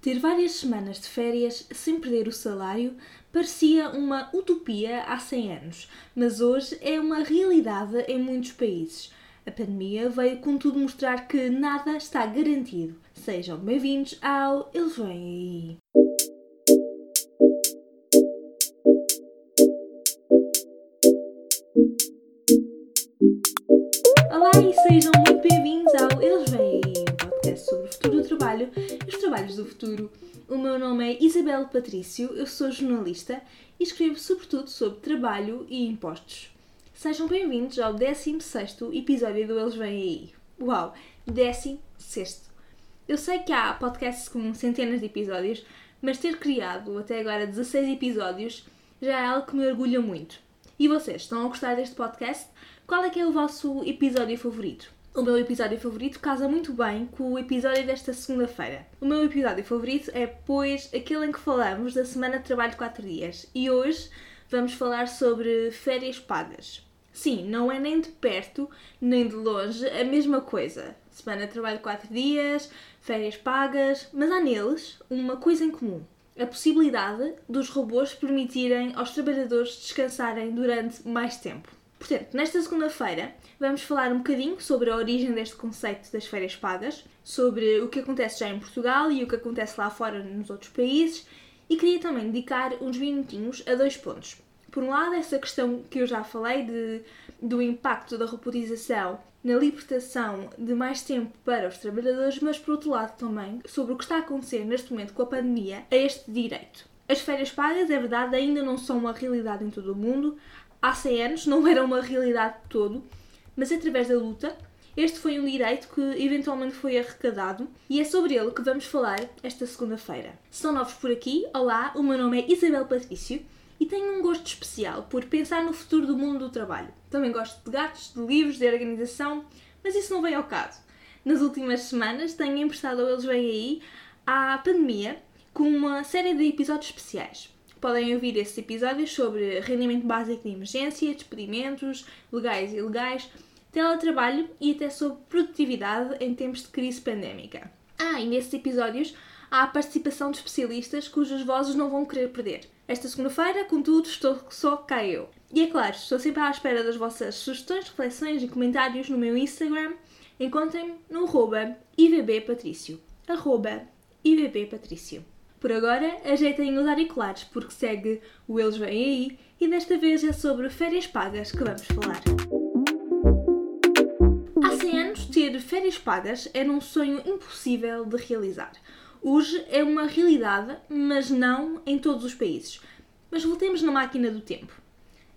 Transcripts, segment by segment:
Ter várias semanas de férias sem perder o salário parecia uma utopia há 100 anos, mas hoje é uma realidade em muitos países. A pandemia veio, contudo, mostrar que nada está garantido. Sejam bem-vindos ao Eles Vêm Aí. Olá e sejam muito bem-vindos ao Eles Vêm Aí, podcast sobre o futuro do trabalho e os trabalhos do futuro. O meu nome é Isabel Patrício, eu sou jornalista e escrevo sobretudo sobre trabalho e impostos. Sejam bem-vindos ao 16º episódio do Eles Vêm Aí. Uau, 16º! Eu sei que há podcasts com centenas de episódios, mas ter criado até agora 16 episódios já é algo que me orgulha muito. E vocês, estão a gostar deste podcast? Qual é que é o vosso episódio favorito? O meu episódio favorito casa muito bem com o episódio desta segunda-feira. O meu episódio favorito é, pois, aquele em que falamos da semana de trabalho de 4 dias. E hoje vamos falar sobre férias pagas. Sim, não é nem de perto nem de longe a mesma coisa. Semana de trabalho de 4 dias, férias pagas, mas há neles uma coisa em comum. A possibilidade dos robôs permitirem aos trabalhadores descansarem durante mais tempo. Portanto, nesta segunda-feira vamos falar um bocadinho sobre a origem deste conceito das férias pagas, sobre o que acontece já em Portugal e o que acontece lá fora nos outros países e queria também dedicar uns minutinhos a dois pontos. Por um lado, essa questão que eu já falei de, do impacto da robotização na libertação de mais tempo para os trabalhadores, mas por outro lado também sobre o que está a acontecer neste momento com a pandemia a este direito. As férias pagas, é verdade, ainda não são uma realidade em todo o mundo há 100 anos não era uma realidade de todo, mas através da luta, este foi um direito que eventualmente foi arrecadado e é sobre ele que vamos falar esta segunda-feira. Se são novos por aqui, olá, o meu nome é Isabel Patrício e tenho um gosto especial por pensar no futuro do mundo do trabalho. Também gosto de gatos, de livros, de organização, mas isso não vem ao caso. Nas últimas semanas tenho emprestado ao Eles Vêm Aí à pandemia com uma série de episódios especiais. Podem ouvir esses episódios sobre rendimento básico de emergência, despedimentos, legais e ilegais, teletrabalho e até sobre produtividade em tempos de crise pandémica. Ah, e nesses episódios há a participação de especialistas cujas vozes não vão querer perder. Esta segunda-feira, contudo, estou só cá eu. E é claro, estou sempre à espera das vossas sugestões, reflexões e comentários no meu Instagram. Encontrem-me no arroba ivbpatrício. Arroba ivbpatrício. Por agora, ajeitem os auriculares porque segue o Eles Vêm Aí e desta vez é sobre férias pagas que vamos falar. Há 100 anos, ter férias pagas era um sonho impossível de realizar. Hoje é uma realidade, mas não em todos os países. Mas voltemos na máquina do tempo.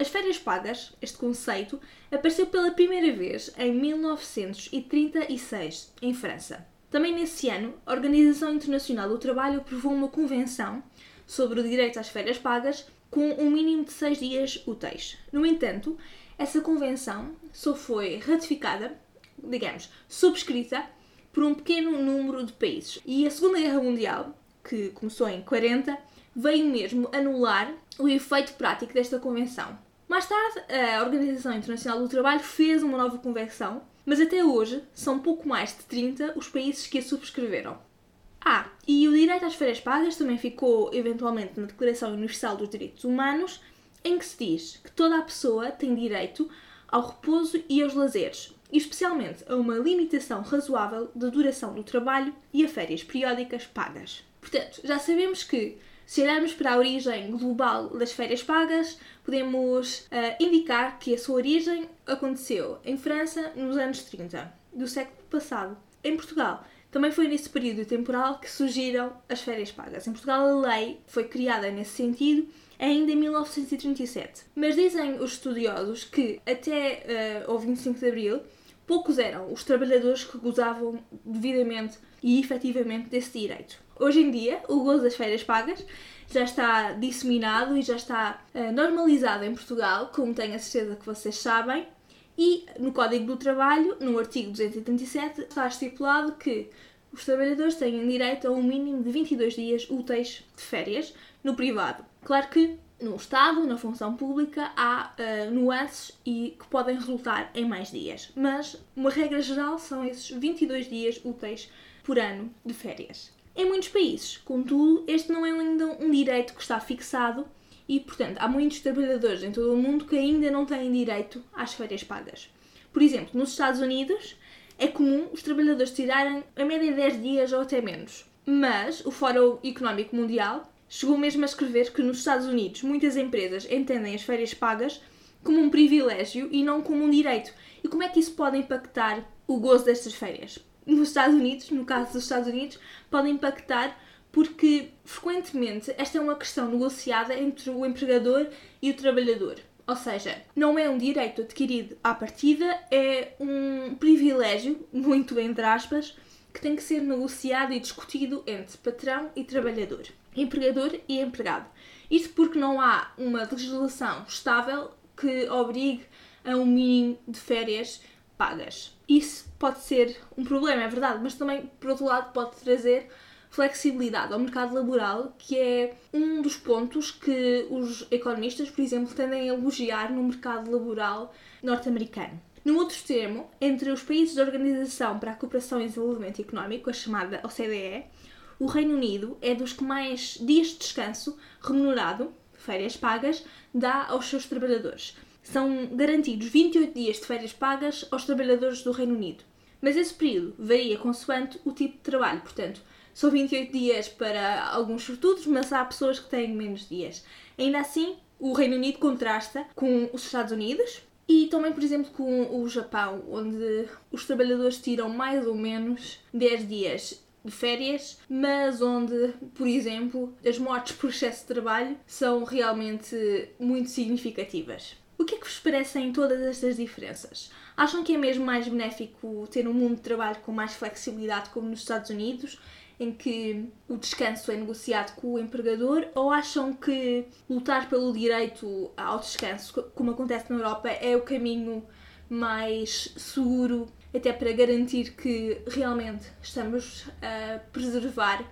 As férias pagas, este conceito, apareceu pela primeira vez em 1936, em França. Também nesse ano, a Organização Internacional do Trabalho aprovou uma convenção sobre o direito às férias pagas com um mínimo de seis dias úteis. No entanto, essa convenção só foi ratificada, digamos, subscrita por um pequeno número de países. E a Segunda Guerra Mundial, que começou em 40, veio mesmo anular o efeito prático desta convenção. Mais tarde, a Organização Internacional do Trabalho fez uma nova convenção mas até hoje são pouco mais de 30 os países que a subscreveram. Ah, e o direito às férias pagas também ficou eventualmente na Declaração Universal dos Direitos Humanos, em que se diz que toda a pessoa tem direito ao repouso e aos lazeres, e especialmente a uma limitação razoável da duração do trabalho e a férias periódicas pagas. Portanto, já sabemos que se olharmos para a origem global das férias pagas, podemos uh, indicar que a sua origem aconteceu em França nos anos 30 do século passado. Em Portugal, também foi nesse período temporal que surgiram as férias pagas. Em Portugal, a lei foi criada nesse sentido ainda em 1937. Mas dizem os estudiosos que até uh, ao 25 de Abril poucos eram os trabalhadores que gozavam devidamente e efetivamente desse direito. Hoje em dia, o gozo das férias pagas já está disseminado e já está uh, normalizado em Portugal, como tenho a certeza que vocês sabem, e no Código do Trabalho, no artigo 237, está estipulado que os trabalhadores têm direito a um mínimo de 22 dias úteis de férias no privado. Claro que no Estado, na função pública, há uh, nuances e que podem resultar em mais dias, mas uma regra geral são esses 22 dias úteis por ano de férias. Em muitos países. Contudo, este não é ainda um direito que está fixado e, portanto, há muitos trabalhadores em todo o mundo que ainda não têm direito às férias pagas. Por exemplo, nos Estados Unidos é comum os trabalhadores tirarem a média 10 dias ou até menos. Mas o Fórum Económico Mundial chegou mesmo a escrever que nos Estados Unidos muitas empresas entendem as férias pagas como um privilégio e não como um direito. E como é que isso pode impactar o gozo destas férias? Nos Estados Unidos, no caso dos Estados Unidos, pode impactar porque frequentemente esta é uma questão negociada entre o empregador e o trabalhador. Ou seja, não é um direito adquirido à partida, é um privilégio, muito entre aspas, que tem que ser negociado e discutido entre patrão e trabalhador, empregador e empregado. Isto porque não há uma legislação estável que obrigue a um mínimo de férias pagas. Isso pode ser um problema, é verdade, mas também, por outro lado, pode trazer flexibilidade ao mercado laboral, que é um dos pontos que os economistas, por exemplo, tendem a elogiar no mercado laboral norte-americano. No outro extremo, entre os países da Organização para a Cooperação e Desenvolvimento Económico, a chamada OCDE, o Reino Unido é dos que mais dias de descanso remunerado, férias pagas, dá aos seus trabalhadores. São garantidos 28 dias de férias pagas aos trabalhadores do Reino Unido. Mas esse período varia consoante o tipo de trabalho, portanto, são 28 dias para alguns sortudos, mas há pessoas que têm menos dias. Ainda assim, o Reino Unido contrasta com os Estados Unidos e também, por exemplo, com o Japão, onde os trabalhadores tiram mais ou menos 10 dias de férias, mas onde, por exemplo, as mortes por excesso de trabalho são realmente muito significativas. O que é que vos parecem todas estas diferenças? Acham que é mesmo mais benéfico ter um mundo de trabalho com mais flexibilidade como nos Estados Unidos? em que o descanso é negociado com o empregador ou acham que lutar pelo direito ao descanso, como acontece na Europa, é o caminho mais seguro até para garantir que realmente estamos a preservar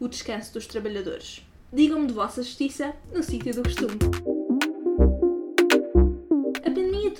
o descanso dos trabalhadores? Digam-me de vossa justiça no sítio do costume.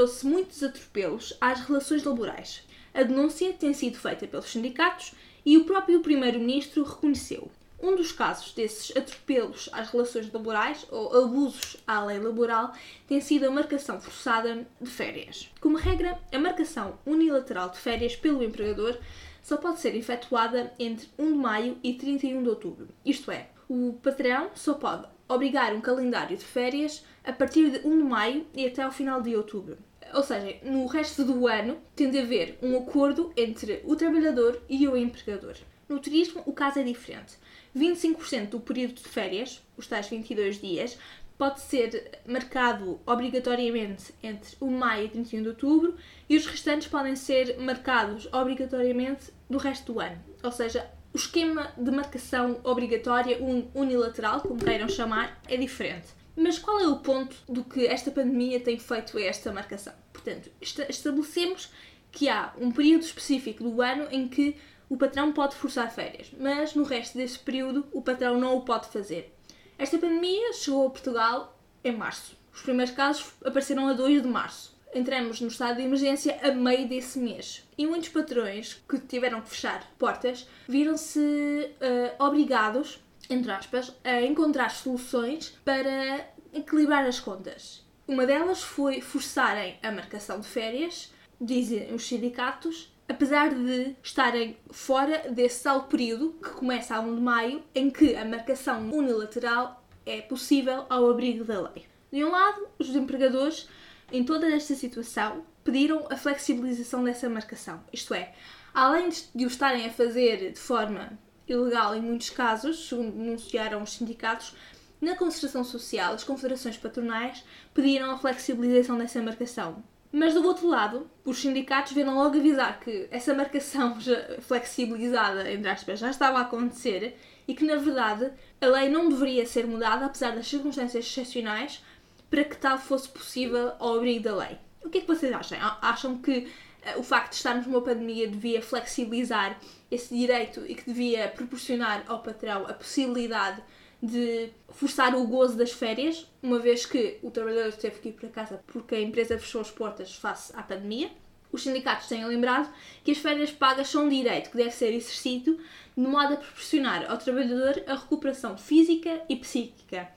Trouxe muitos atropelos às relações laborais. A denúncia tem sido feita pelos sindicatos e o próprio Primeiro-Ministro reconheceu. Um dos casos desses atropelos às relações laborais ou abusos à lei laboral tem sido a marcação forçada de férias. Como regra, a marcação unilateral de férias pelo empregador só pode ser efetuada entre 1 de maio e 31 de outubro. Isto é, o patrão só pode obrigar um calendário de férias a partir de 1 de maio e até ao final de outubro. Ou seja, no resto do ano tem de haver um acordo entre o trabalhador e o empregador. No turismo, o caso é diferente. 25% do período de férias, os tais 22 dias, pode ser marcado obrigatoriamente entre 1 de maio e 31 de outubro e os restantes podem ser marcados obrigatoriamente do resto do ano. Ou seja, o esquema de marcação obrigatória unilateral, como queiram chamar, é diferente. Mas qual é o ponto do que esta pandemia tem feito a esta marcação? Portanto, estabelecemos que há um período específico do ano em que o patrão pode forçar férias, mas no resto desse período o patrão não o pode fazer. Esta pandemia chegou a Portugal em março. Os primeiros casos apareceram a 2 de março. Entramos no estado de emergência a meio desse mês. E muitos patrões que tiveram que fechar portas viram-se uh, obrigados entre aspas, a encontrar soluções para equilibrar as contas. Uma delas foi forçarem a marcação de férias, dizem os sindicatos, apesar de estarem fora desse tal período, que começa a 1 de maio, em que a marcação unilateral é possível ao abrigo da lei. De um lado, os empregadores, em toda esta situação, pediram a flexibilização dessa marcação, isto é, além de o estarem a fazer de forma ilegal em muitos casos, segundo denunciaram os sindicatos, na concertação social, as confederações patronais pediram a flexibilização dessa marcação. Mas do outro lado, os sindicatos vieram logo avisar que essa marcação flexibilizada, entre aspas, já estava a acontecer e que, na verdade, a lei não deveria ser mudada, apesar das circunstâncias excepcionais, para que tal fosse possível ao abrigo da lei. O que é que vocês acham? Acham que uh, o facto de estarmos numa pandemia devia flexibilizar esse direito e que devia proporcionar ao patrão a possibilidade de forçar o gozo das férias, uma vez que o trabalhador teve que ir para casa porque a empresa fechou as portas face à pandemia. Os sindicatos têm lembrado que as férias pagas são um direito que deve ser exercido de modo a proporcionar ao trabalhador a recuperação física e psíquica,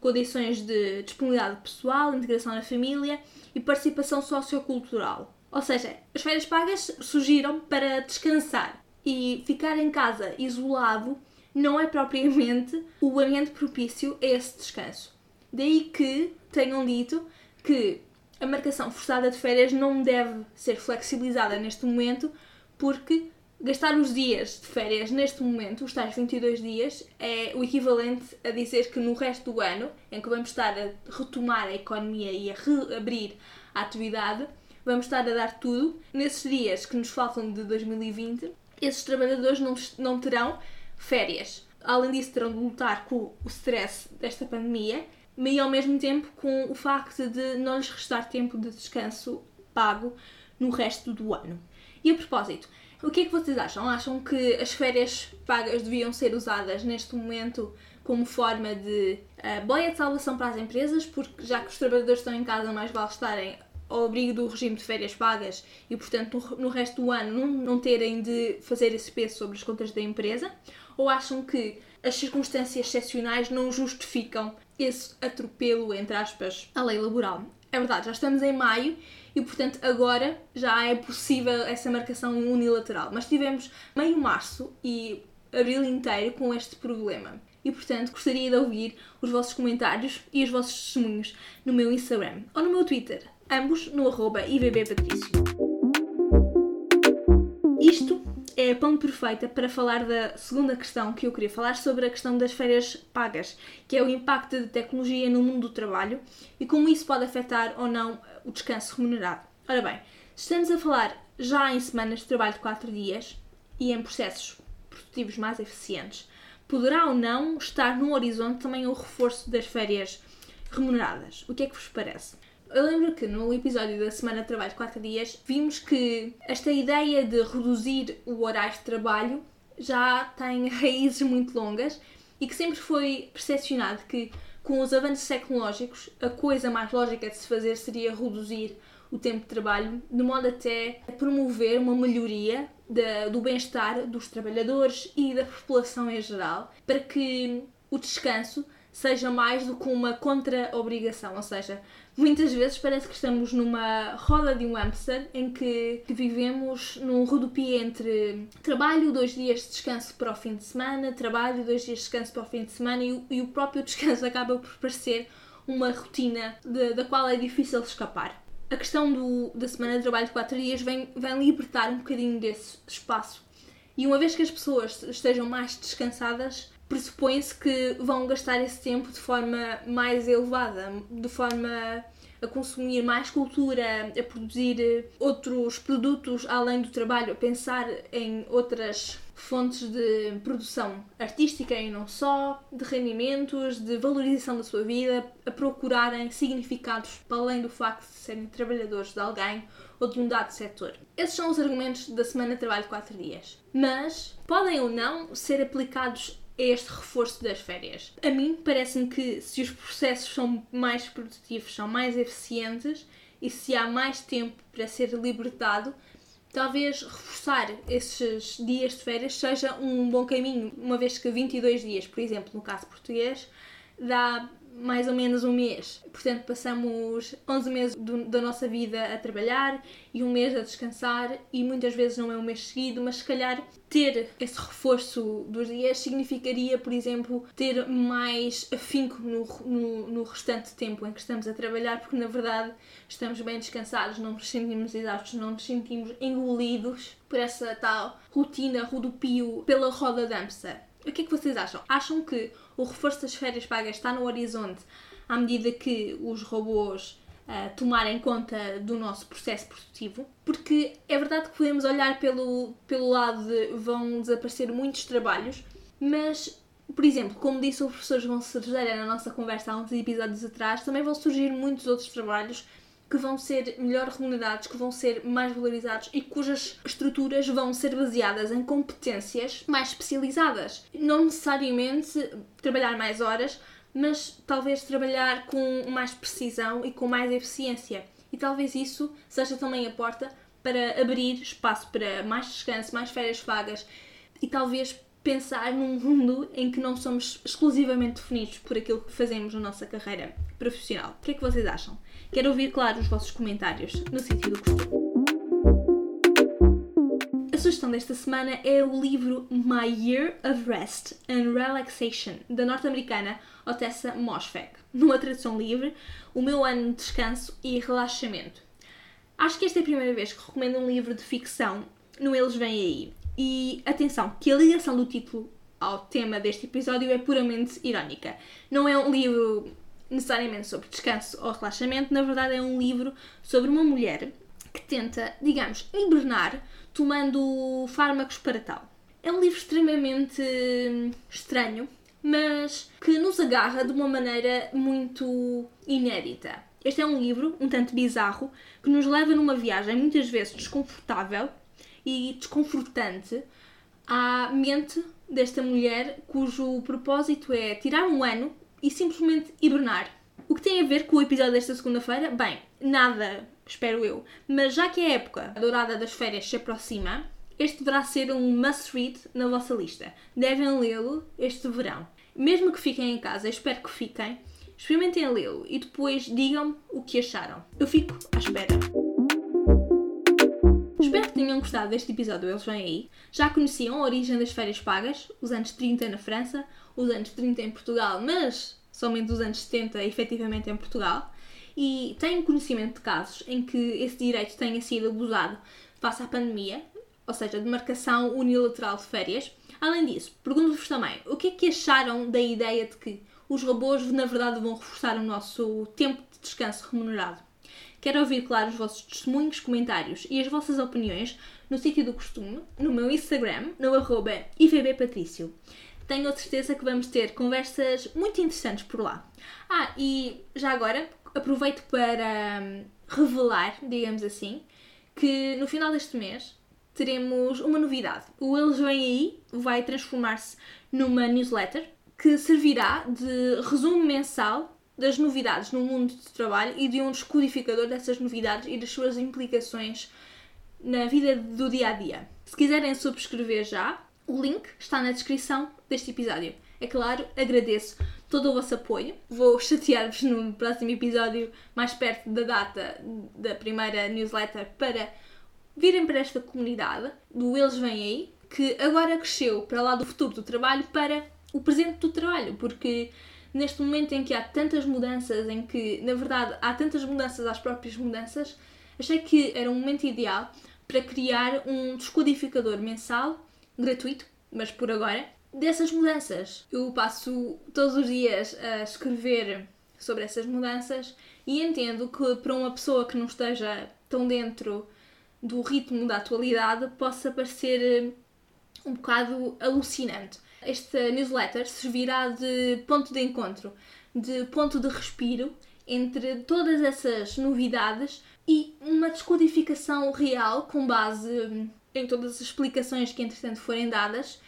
condições de disponibilidade pessoal, integração na família e participação sociocultural. Ou seja, as férias pagas surgiram para descansar e ficar em casa isolado não é propriamente o ambiente propício a esse descanso. Daí que tenham dito que a marcação forçada de férias não deve ser flexibilizada neste momento, porque gastar os dias de férias neste momento, os tais 22 dias, é o equivalente a dizer que no resto do ano, em que vamos estar a retomar a economia e a reabrir a atividade, vamos estar a dar tudo. Nesses dias que nos faltam de 2020, esses trabalhadores não, não terão férias. Além disso, terão de lutar com o stress desta pandemia, mas ao mesmo tempo com o facto de não lhes restar tempo de descanso pago no resto do ano. E a propósito, o que é que vocês acham? Acham que as férias pagas deviam ser usadas neste momento como forma de uh, boia de salvação para as empresas, porque já que os trabalhadores estão em casa, mais vale estarem ao abrigo do regime de férias pagas e, portanto, no, resto do ano não, não terem de fazer esse peso sobre as contas da empresa? Ou acham que as circunstâncias excepcionais não justificam esse atropelo, entre aspas, à lei laboral? É verdade, já estamos em maio e, portanto, agora já é possível essa marcação unilateral. Mas tivemos meio março e abril inteiro com este problema. E, portanto, gostaria de ouvir os vossos comentários e os vossos testemunhos no meu Instagram ou no meu Twitter, ambos no arroba IBBPatrício. Isto é a ponte perfeita para falar da segunda questão que eu queria falar sobre a questão das férias pagas, que é o impacto da tecnologia no mundo do trabalho e como isso pode afetar ou não o descanso remunerado. Ora bem, estamos a falar já em semanas de trabalho de 4 dias e em processos produtivos mais eficientes. Poderá ou não estar no horizonte também o reforço das férias remuneradas. O que é que vos parece? Eu lembro que no episódio da Semana de Trabalho de 4 dias vimos que esta ideia de reduzir o horário de trabalho já tem raízes muito longas e que sempre foi percepcionado que com os avanços tecnológicos a coisa mais lógica de se fazer seria reduzir o tempo de trabalho, de modo até a promover uma melhoria do bem-estar dos trabalhadores e da população em geral, para que o descanso seja mais do que uma contra-obrigação, ou seja, muitas vezes parece que estamos numa roda de um hamster em que, que vivemos num rodopio entre trabalho, dois dias de descanso para o fim de semana, trabalho, dois dias de descanso para o fim de semana e, e o próprio descanso acaba por parecer uma rotina de, da qual é difícil escapar. A questão do, da semana de trabalho de 4 dias vem, vem libertar um bocadinho desse espaço. E uma vez que as pessoas estejam mais descansadas, pressupõe-se que vão gastar esse tempo de forma mais elevada, de forma a consumir mais cultura, a produzir outros produtos além do trabalho, a pensar em outras fontes de produção artística e não só, de rendimentos, de valorização da sua vida, a procurarem significados para além do facto de serem trabalhadores de alguém ou de um dado setor. Esses são os argumentos da semana de trabalho de 4 dias. Mas podem ou não ser aplicados este reforço das férias. A mim parece-me que se os processos são mais produtivos, são mais eficientes e se há mais tempo para ser libertado, talvez reforçar esses dias de férias seja um bom caminho, uma vez que 22 dias, por exemplo, no caso português, dá mais ou menos um mês. Portanto, passamos 11 meses do, da nossa vida a trabalhar e um mês a descansar, e muitas vezes não é um mês seguido, mas se calhar ter esse reforço dos dias significaria, por exemplo, ter mais afinco no, no, no restante tempo em que estamos a trabalhar, porque na verdade estamos bem descansados, não nos sentimos exaustos, não nos sentimos engolidos por essa tal rotina, rodopio pela roda hamster. O que é que vocês acham? Acham que o reforço das férias pagas está no horizonte à medida que os robôs uh, tomarem conta do nosso processo produtivo? Porque é verdade que podemos olhar pelo, pelo lado de vão desaparecer muitos trabalhos, mas por exemplo, como disse o professor João Cerejeira na nossa conversa há uns episódios atrás, também vão surgir muitos outros trabalhos que vão ser melhor remunerados, que vão ser mais valorizados e cujas estruturas vão ser baseadas em competências mais especializadas. Não necessariamente trabalhar mais horas, mas talvez trabalhar com mais precisão e com mais eficiência. E talvez isso seja também a porta para abrir espaço para mais descanso, mais férias vagas e talvez pensar num mundo em que não somos exclusivamente definidos por aquilo que fazemos na nossa carreira profissional. O que é que vocês acham? Quero ouvir, claro, os vossos comentários no sítio do costume. A sugestão desta semana é o livro My Year of Rest and Relaxation, da norte-americana Otessa Moshfegh. Numa tradução livre, o meu ano de descanso e relaxamento. Acho que esta é a primeira vez que recomendo um livro de ficção no Eles Vêm Aí. E atenção, que a ligação do título ao tema deste episódio é puramente irónica. Não é um livro necessariamente sobre descanso ou relaxamento, na verdade é um livro sobre uma mulher que tenta, digamos, hibernar tomando fármacos para tal. É um livro extremamente hum, estranho, mas que nos agarra de uma maneira muito inédita. Este é um livro um tanto bizarro que nos leva numa viagem muitas vezes desconfortável e desconfortante à mente desta mulher cujo propósito é tirar um ano e simplesmente hibernar. O que tem a ver com o episódio desta segunda-feira? Bem, nada, espero eu. Mas já que a época dourada das férias se aproxima, este deverá ser um must-read na vossa lista. Devem lê-lo este verão. Mesmo que fiquem em casa, espero que fiquem, experimentem lê-lo e depois digam-me o que acharam. Eu fico à espera. Que tenham gostado deste episódio Eles Vêm Aí. Já conheciam a origem das férias pagas, os anos 30 na França, os anos 30 em Portugal, mas somente os anos 70 efetivamente em Portugal. E têm conhecimento de casos em que esse direito tenha sido abusado face à pandemia, ou seja, de marcação unilateral de férias. Além disso, pergunto-vos também o que é que acharam da ideia de que os robôs na verdade vão reforçar o nosso tempo de descanso remunerado. Quero ouvir, claro, os vossos testemunhos, comentários e as vossas opiniões no sítio do costume, no meu Instagram, no arroba ivbpatricio. Tenho a certeza que vamos ter conversas muito interessantes por lá. Ah, e já agora aproveito para hum, revelar, digamos assim, que no final deste mês teremos uma novidade. O Eles Vêm Aí vai transformar-se numa newsletter que servirá de resumo mensal das novidades no mundo do trabalho e de um descodificador dessas novidades e das suas implicações na vida do dia a dia. Se quiserem subscrever já, o link está na descrição deste episódio. É claro, agradeço todo o vosso apoio. Vou chatear-vos no próximo episódio, mais perto da data da primeira newsletter, para virem para esta comunidade do Eles Vêm Aí, que agora cresceu para lá do futuro do trabalho para o presente do trabalho, porque neste momento em que há tantas mudanças, em que, na verdade, há tantas mudanças às próprias mudanças, achei que era um momento ideal para criar um descodificador mensal, gratuito, mas por agora, dessas mudanças. Eu passo todos os dias a escrever sobre essas mudanças e entendo que para uma pessoa que não esteja tão dentro do ritmo da atualidade possa parecer um bocado alucinante esta newsletter servirá de ponto de encontro, de ponto de respiro entre todas essas novidades e uma descodificação real com base em todas as explicações que entretanto forem dadas.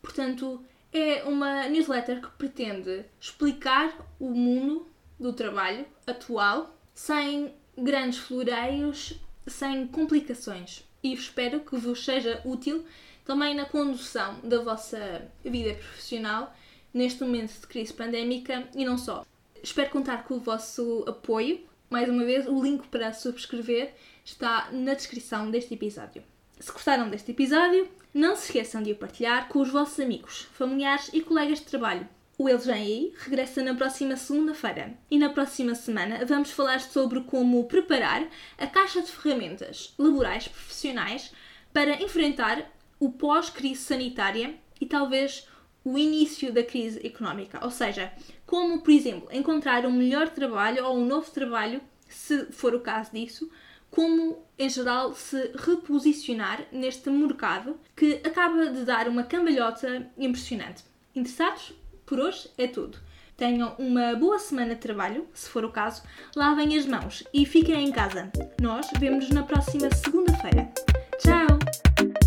Portanto, é uma newsletter que pretende explicar o mundo do trabalho atual sem grandes floreios, sem complicações. E espero que vos seja útil também na condução da vossa vida profissional neste momento de crise pandémica e não só. Espero contar com o vosso apoio. Mais uma vez, o link para subscrever está na descrição deste episódio. Se gostaram deste episódio, não se esqueçam de o partilhar com os vossos amigos, familiares e colegas de trabalho. O Eles Vêm Aí regressa na próxima segunda-feira e na próxima semana vamos falar sobre como preparar a caixa de ferramentas laborais profissionais para enfrentar o pós-crise sanitária e talvez o início da crise económica. Ou seja, como, por exemplo, encontrar um melhor trabalho ou um novo trabalho, se for o caso disso, como, em geral, se reposicionar neste mercado que acaba de dar uma cambalhota impressionante. Interessados? Por hoje é tudo. Tenham uma boa semana de trabalho, se for o caso, lavem as mãos e fiquem em casa. Nós vemos-nos na próxima segunda-feira. Tchau!